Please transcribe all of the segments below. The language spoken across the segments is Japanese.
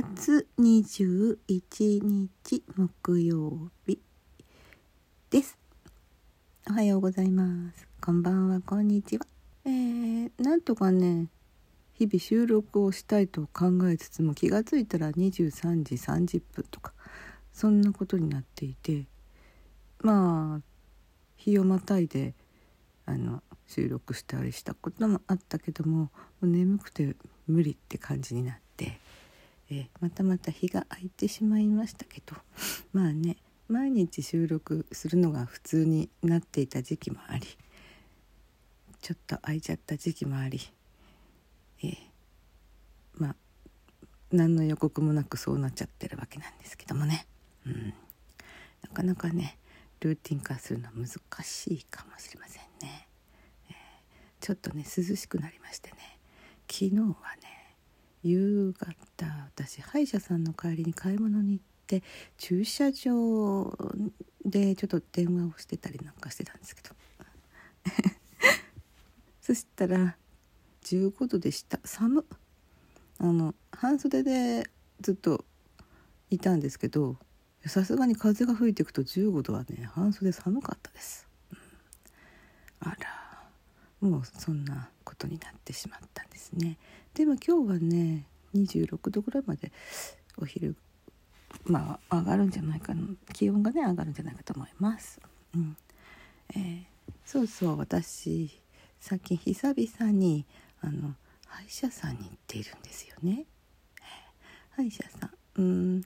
月21日木曜日です。おはようございます。こんばんは。こんにちは。えー、なんとかね日々収録をしたいと考えつつも気がついたら23時30分とかそんなことになっていてまあ日をまたいであの収録したりしたこともあったけどももう眠くて無理って感じになって、えまたまた日が空いてしまいましたけど まあね毎日収録するのが普通になっていた時期もありちょっと空いちゃった時期もあり、えまあ何の予告もなくそうなっちゃってるわけなんですけどもね、うん、なかなかねルーティン化するのは難しいかもしれませんね、えー、ちょっとね涼しくなりましてね。昨日はね夕方私歯医者さんの帰りに買い物に行って駐車場でちょっと電話をしてたりなんかしてたんですけど。そしたら15度でした。寒あの半袖でずっといたんですけどさすがに風が吹いていくと15度はね半袖寒かったです、うん、あらもうそんなことになってしまったんですね。でも今日はね26度ぐらいまでお昼まあ上がるんじゃないかな。気温がね上がるんじゃないかと思います、うん。えー、そうそう私最近久々にあの歯医者さんに行っているんですよね、歯医者さん。うん。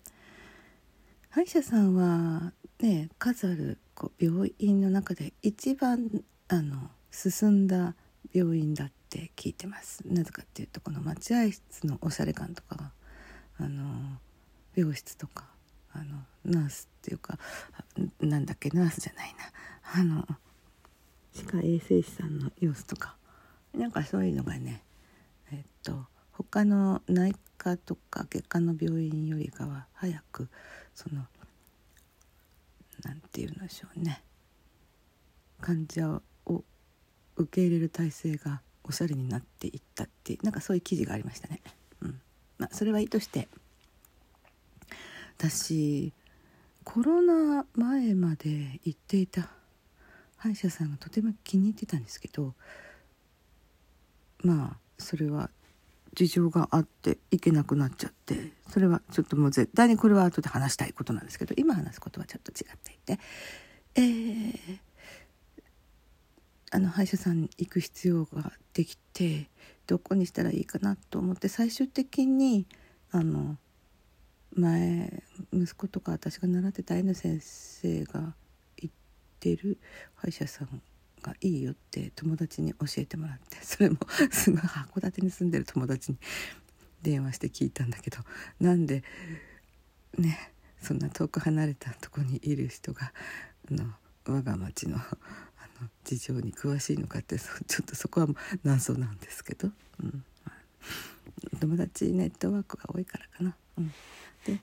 歯医者さんはね数あるこう病院の中で一番あの進んだ病院だって聞いてます。なぜかっていうとこの待合室のおしゃれ感とかあの病室とかあのナースっていうかなんだっけナースじゃないな。あの歯科衛生士さんの様子とか。なんかそういうのがねえっと他の内科とか外科の病院よりかは早くその何て言うんでしょうね。患者を受け入れる体制がおしゃれになっていったってなんかそういう記事がありましたね。うんまあ、それはいいとして私コロナ前まで行っていた歯医者さんがとても気に入ってたんですけどまあそれは事情があって行けなくなっちゃってそれはちょっともう絶対にこれは後で話したいことなんですけど今話すことはちょっと違っていてえー、あの歯医者さんに行く必要ができてどこにしたらいいかなと思って最終的にあの前息子とか私が習ってた N 先生が行ってる歯医者さんがいいよって友達に教えてもらって それもすごい函館に住んでる友達に電話して聞いたんだけどなんでねそんな遠く離れたとこにいる人があの我が町のの事情に詳しいのかってちょっとそこは謎なんですけど、うん。友達ネットワークが多いからかな。うん、で、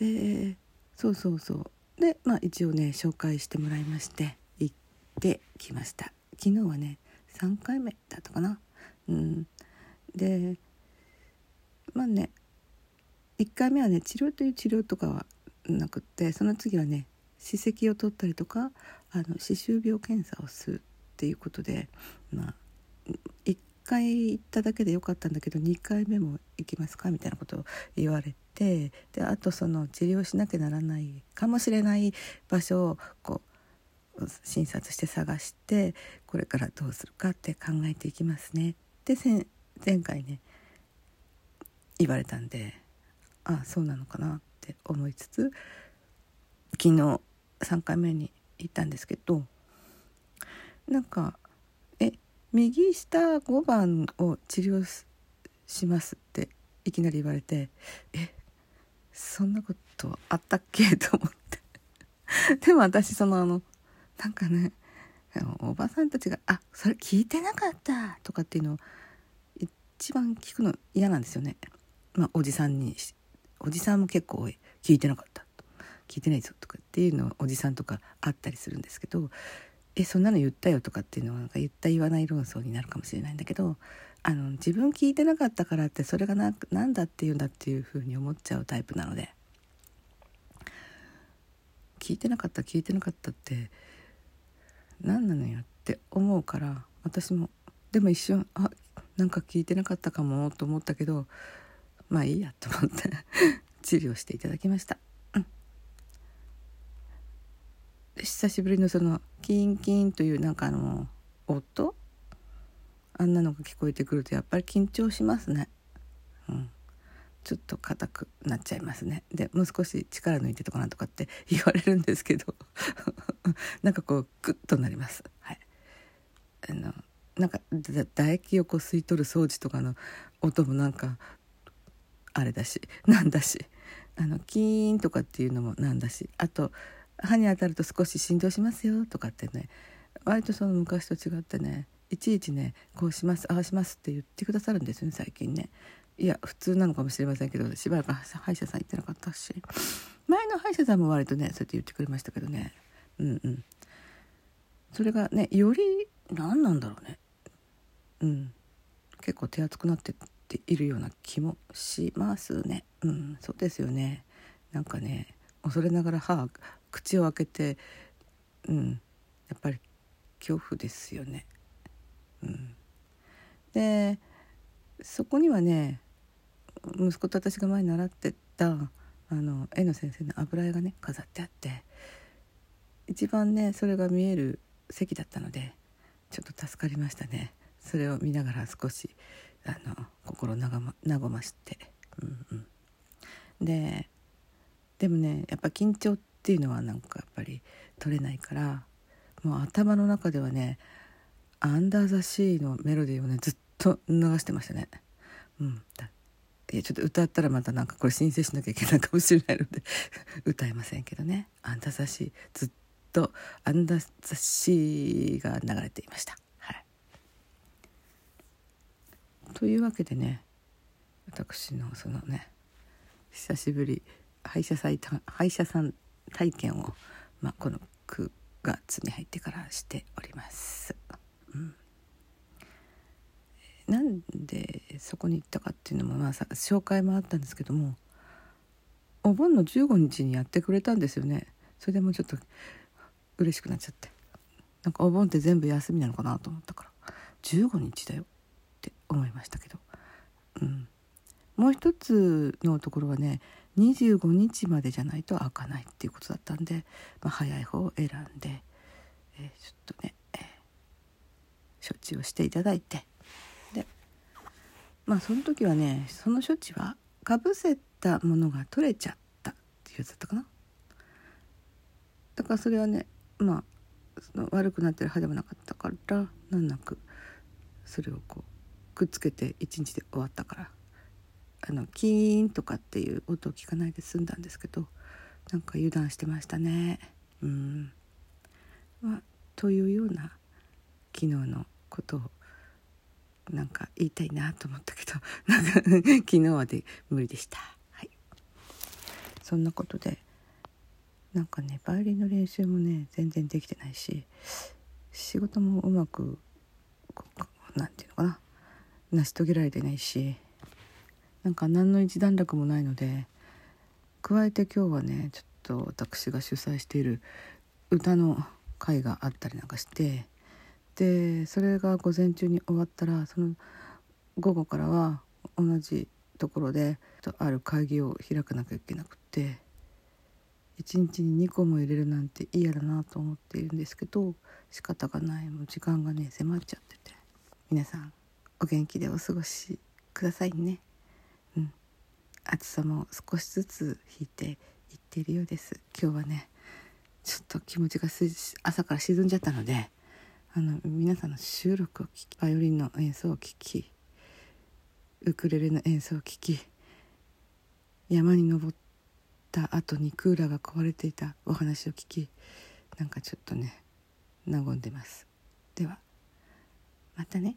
えー、そうそうそう。でまあ一応ね紹介してもらいまして行ってきました。昨日はね3回目だったかな。うん。でまあね1回目はね治療という治療とかはなくってその次はね歯石を取ったりとかあの歯周病検査をするっていうことでまあ1回行っただけでよかったんだけど2回目も行きますかみたいなことを言われてであとその治療しなきゃならないかもしれない場所をこう診察して探してこれからどうするかって考えていきますね。で前回ね言われたんでああそうなのかなって思いつつ昨日3回目に行ったんですけどなんか「え右下5番を治療します」っていきなり言われて「えそんなことあったっけ?」と思って でも私そのあのなんかねおばさんたちが「あそれ聞いてなかった」とかっていうのを一番聞くの嫌なんですよね。まあ、おじさんにおじさんも結構多い「聞いてなかった」聞いてないぞとかっていうのおじさんとかあったりするんですけど「えそんなの言ったよ」とかっていうのはなんか言った言わない論争になるかもしれないんだけどあの自分聞いてなかったからってそれがななんだっていうんだっていうふうに思っちゃうタイプなので聞いてなかった聞いてなかったって何なのよって思うから私もでも一瞬あなんか聞いてなかったかもと思ったけどまあいいやと思って 治療していただきました、うん、久しぶりのそのキンキンというなんかあの音？あんなのが聞こえてくるとやっぱり緊張しますね。うん。ちょっと硬くなっちゃいますね。でもう少し力抜いてとかなんとかって言われるんですけど。なんかこうグッとなります。はい。あのなんか唾液をこう吸い取る掃除とかの音もなんかあれだしなんだし。あのキーンとかっていうのもなんだし。あと歯に当たると少し振動しますよとかってね割とその昔と違ってねいちいちねこうしますああしますって言ってくださるんですね最近ね。いや普通なのかもしれませんけどしばらく歯医者さん行ってなかったし。前の歯医者さんも割とねそうやって言ってくれましたけどね。うんうん。それがねより何なんだろうね。うん。結構手厚くなってっているような気もしますね。うん。そうですよね。なんかね恐れながら歯口を開けてうんやっぱり恐怖ですよね。うん。でそこにはね息子と私が前に習ってたあの絵の先生の油絵がね飾ってあって一番ねそれが見える席だったのでちょっと助かりましたね。それを見ながら少しあの心和ま和まして、うんうん、ででもねやっぱ緊張ってっていうのはなんかやっぱり取れないからもう頭の中ではね「アンダー・ザ・シー」のメロディーをねずっと流してましたね。うん、いやちょっと歌ったらまたなんかこれ申請しなきゃいけないかもしれないので 歌えませんけどね「アンダー・ザ・シー」ずっと「アンダー・ザ・シー」が流れていました。というわけでね私のそのね久しぶり歯医者さん歯医者さん体験を、まあ、この9月に入ってからしております。うん、なんでそこに行ったかっていうのもまあさ紹介もあったんですけどもお盆の15日にやってくれたんですよね。それでもうちょっと嬉しくなっちゃって。なんかお盆って全部休みなのかなと思ったから15日だよって思いましたけど、うん、もう一つのところはね25日までじゃないと開かないっていうことだったんで、まあ、早い方を選んで、えー、ちょっとね、えー、処置をしていただいて。でまあその時はねその処置はかぶせたものが取れちゃったっていうやつだったかな。だからそれはねまあその悪くなってる歯でもなかったから難なくそれをこうくっつけて一日で終わったから。あのキーンとかっていう音を聞かないで済んだんですけどなんか油断してましたね。うんま、というような昨日のことをなんか言いたいなと思ったけど なんか昨日はで無理でした。はい、そんなことでなんかねバイオリンの練習もね全然できてないし仕事もうまく何て言うのかな成し遂げられてないしなんか何の一段落もないので加えて今日はねちょっと私が主催している歌の会があったりなんかしてでそれが午前中に終わったらその午後からは同じところである会議を開かなきゃいけなくって1日に2個も入れるなんて嫌だなと思っているんですけど仕方がないもう時間がね迫っちゃってて皆さんお元気でお過ごしくださいね。暑さも少しずつ引いていっているようです。今日はねちょっと気持ちが朝から沈んじゃったのであの皆さんの収録を聞きバイオリンの演奏を聞きウクレレの演奏を聞き山に登った後にクーラーが壊れていたお話を聞きなんかちょっとね和んでますではまたね